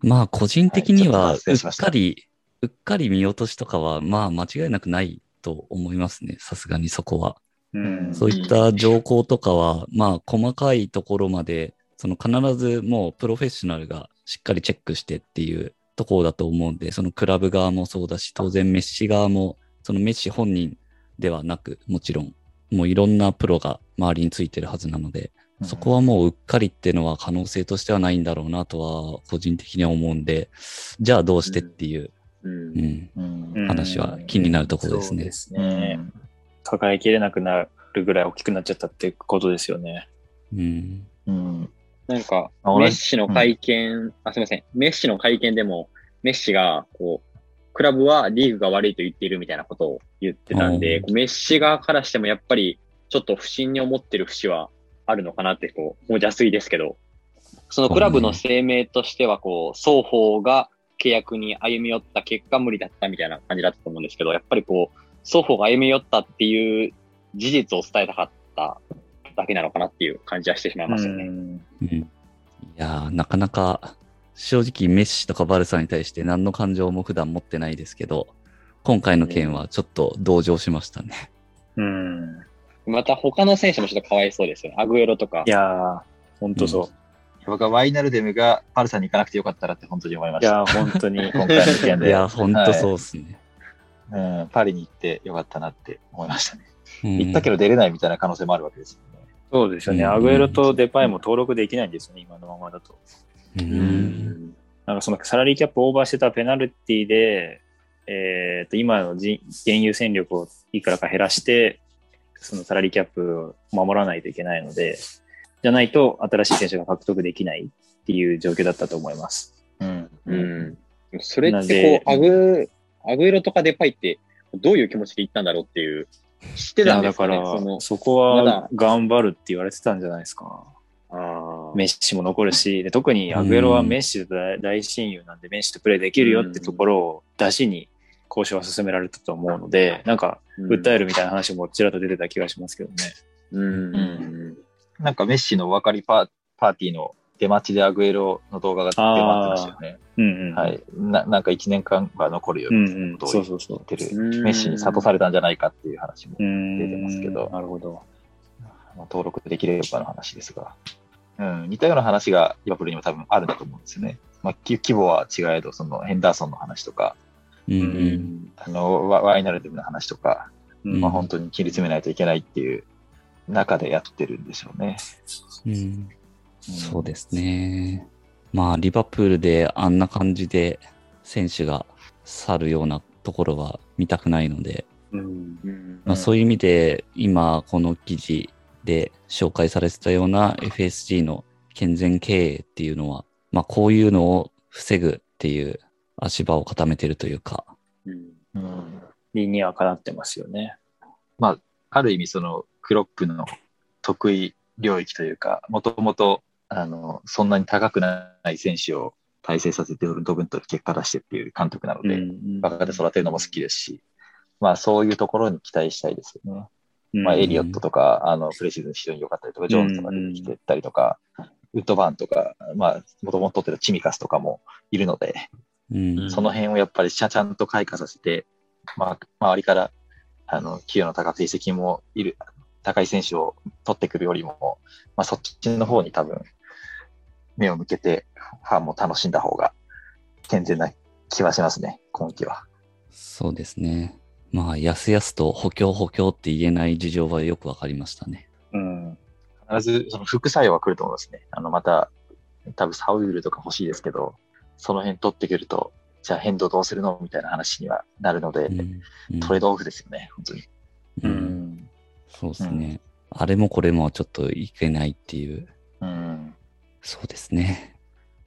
まあ、個人的には、はいうっかり、うっかり見落としとかは、まあ、間違いなくないと思いますね。さすがにそこは。うんそういった条項とかは、まあ、細かいところまで、その必ずもうプロフェッショナルがしっかりチェックしてっていうところだと思うんで、そのクラブ側もそうだし、当然メッシ側も、そのメッシ本人ではなく、もちろん、もういろんなプロが周りについてるはずなので、そこはもううっかりっていうのは可能性としてはないんだろうなとは個人的には思うんで、じゃあどうしてっていう、うん。話は気になるところですね。ですね。抱えきれなくなるぐらい大きくなっちゃったってことですよね。うん、うんなんか、メッシの会見、あ、すみません。メッシの会見でも、メッシが、こう、クラブはリーグが悪いと言っているみたいなことを言ってたんで、うん。メッシ側からしてもやっぱり、ちょっと不審に思ってる節はあるのかなって、こう、もう邪推ですけど、そのクラブの声明としては、こう、双方が契約に歩み寄った結果無理だったみたいな感じだったと思うんですけど、やっぱりこう、双方が歩み寄ったっていう事実を伝えたかっただけなのかなっていう感じはしてしまいますよね。うんうん。いやー、なかなか、正直メッシとかバルサに対して何の感情も普段持ってないですけど、今回の件はちょっと同情しましたね。うん。また他の選手もちょっとかわいそうですよね。アグエロとかい。やー、ほんとそう。僕はワイナルデムがパルサに行かなくてよかったらって本当に思いました。いやー、本当に。今回の件で。いや、ほんとそうっすね。うん、パリに行ってよかったなって思いましたね。うん行ったけど出れないみたいな可能性もあるわけです。そうですよね。うんアグエロとデパイも登録できないんですよね、今のままだと。う。うんなんかそのサラリーキャップオーバーしてたペナルティで、えっ、と、今の人原油戦力をいくらか減らして、そのサラリーキャップを守らないといけないので、じゃないと新しい選手が獲得できないっていう状況だったと思います。うん。うん。それってでこう、アグ、アグエロとかデパイって、どういう気持ちで行ったんだろうっていう、知ってたんですかねだから、そこは頑張るって言われてたんじゃないですか。メッシも残るし、で特にアグエロはメッシと大大親友なんで、メッシとプレーできるよってところを出しに交渉は進められたと思うので、なんか、訴えるみたいな話もちらっと出てた気がしますけどね。うん。うんなんかメッシのお別れパーパーティーの出待ちでアグエロの動画が出回ってましたよね。うんうん。はい。ななんか1年間は残るようんみたいなうん。ことを。言ってる。うんメッシに諭されたんじゃないかっていう話もう、ん。出てますけどなるほど。まあ登録できればの話ですが。うん、似たような話がリバプールにも多分あるんだと思うんですよね。まあ、き規模は違えど、そのヘンダーソンの話とか、うんう。うんん。あのワワイナルドの話とか、うんまあ、本当に切り詰めないといけないっていう中でやってるんでしょうね。うんそうですね。まあ、リバプールであんな感じで選手が去るようなところは見たくないので、うん。うんまあ、そういう意味で今この記事で紹介されてたような FSG の健全経営っていうのは、まあ、こういうのを防ぐっていう足場を固めてるというか、うんうん理にはかなってますよね。ある意味、そのクロップの得意領域というか、もともと、あの、そんなに高くない選手を体制させて、ドブンと結果出してっていう監督なので、ん若手育てるのも好きですし、まあそういうところに期待したいですよね。うんまあエリオットとか、あの、プレシーズン非常に良かったりとか、ジョーンズとか出てきてたりとか、ウッドバーンとか、まあ、もともと取ってたチミカスとかもいるので、うん。その辺をやっぱりちゃちゃんと開花させて、まあ、周りから、あの、給与の高く成績もいる、高い選手を取ってくるよりも、まあ、そっちの方に多分、目を向けて、ファンも楽しんだ方が、健全な気はしますね、今季は。そうですね。まあ、やすやすと補強補強って言えない事情はよくわかりましたね。うん。必ず、その副作用は来ると思いますね。あの、また、多分サウールとか欲しいですけど、その辺取ってくると、じゃあ変動どうするのみたいな話にはなるので、うんうんトレードオフですよね、本当に。ううんん。そうですね。あれもこれもちょっといけないっていう。うん。そうですね。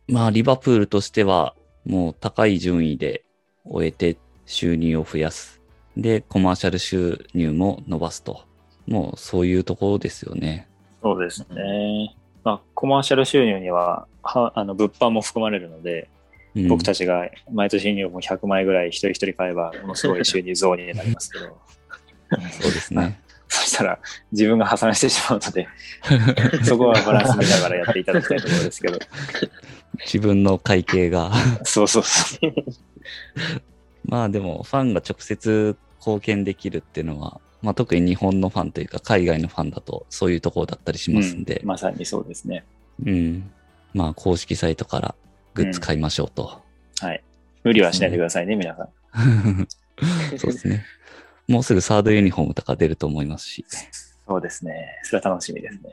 まあ、リバプールとしては、もう高い順位で終えて収入を増やす。で、コマーシャル収入も伸ばすと。もうそういうところですよね。そうですね。まあ、コマーシャル収入には、はあの、物販も含まれるので、うん僕たちが毎年入も100枚ぐらい一人一人買えば、ものすごい収入増になりますけど、そうですね。そしたら自分が破産してしまうので、そこはバランス見ながらやっていただきたいところですけど、自分の会計が。そうそうそう。まあでも、ファンが直接貢献できるっていうのは、まあ特に日本のファンというか、海外のファンだとそういうところだったりしますんで、うんまさにそうですね。うん。まあ公式サイトからグッズ買いましょうと。はい。無理はしないでくださいね、皆さん。そうですね。もうすぐサードユニフォームとか出ると思いますし。そうですね。それは楽しみですね。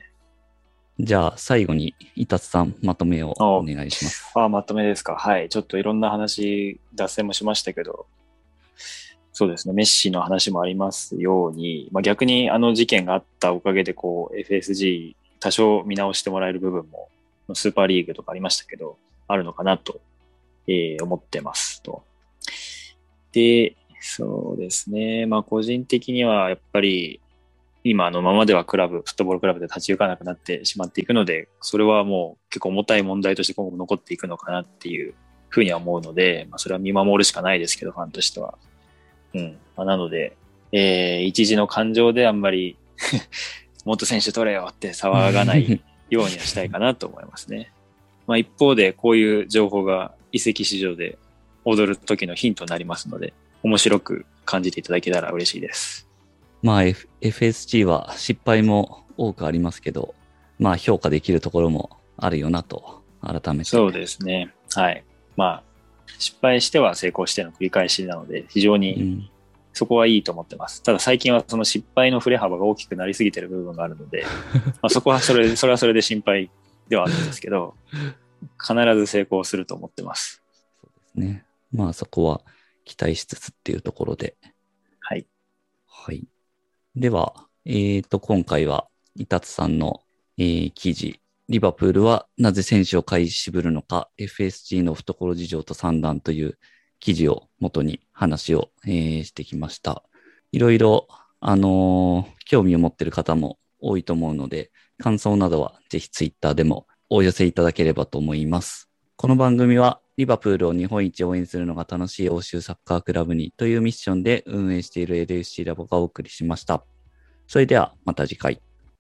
じゃあ最後に、伊達さんまとめをお願いします。ああ、まとめですか。はい。ちょっといろんな話、脱線もしましたけど、そうですね。メッシの話もありますように、まあ、逆にあの事件があったおかげで、こう、FSG 多少見直してもらえる部分も、スーパーリーグとかありましたけど、あるのかなと、えー思ってますと。で、そうですね。まあ、個人的にはやっぱり、今のままではクラブ、フットボールクラブで立ち行かなくなってしまっていくので、それはもう結構重たい問題として今後残っていくのかなっていうふうには思うので、まあ、それは見守るしかないですけど、ファンとしては。うん。まあ、なので、えー、一時の感情であんまり もっと選手取れよって騒がないようにはしたいかなと思いますね。まあ一方でこういう情報が移籍市場で踊る時のヒントになりますので、面白く感じていただけたら嬉しいです。まあ、F、FSG は失敗も多くありますけど、まあ評価できるところもあるよなと、改めて。そうですね。はい。まあ、失敗しては成功しての繰り返しなので、非常うにん。そこはいいと思ってます。ただ最近はその失敗の振れ幅が大きくなりすぎてる部分があるので、まあそこはそれ、それはそれで心配ではあるんですけど、必ず成功すると思ってます。そうですね。まあそこは期待しつつっていうところで。はい。はい。では、えっ、と、今回は、伊達さんの、えー記事、リバプールはなぜ選手を買い渋るのか、FSG の懐事情と算段という記事を元に話を、えーしてきました。いろいろ、あのー興味を持っている方も多いと思うので、感想などはぜひツイッターでもお寄せいただければと思います。この番組はリバプールを日本一応援するのが楽しい欧州サッカークラブにというミッションで運営している LFC ラボがお送りしました。それではまた次回。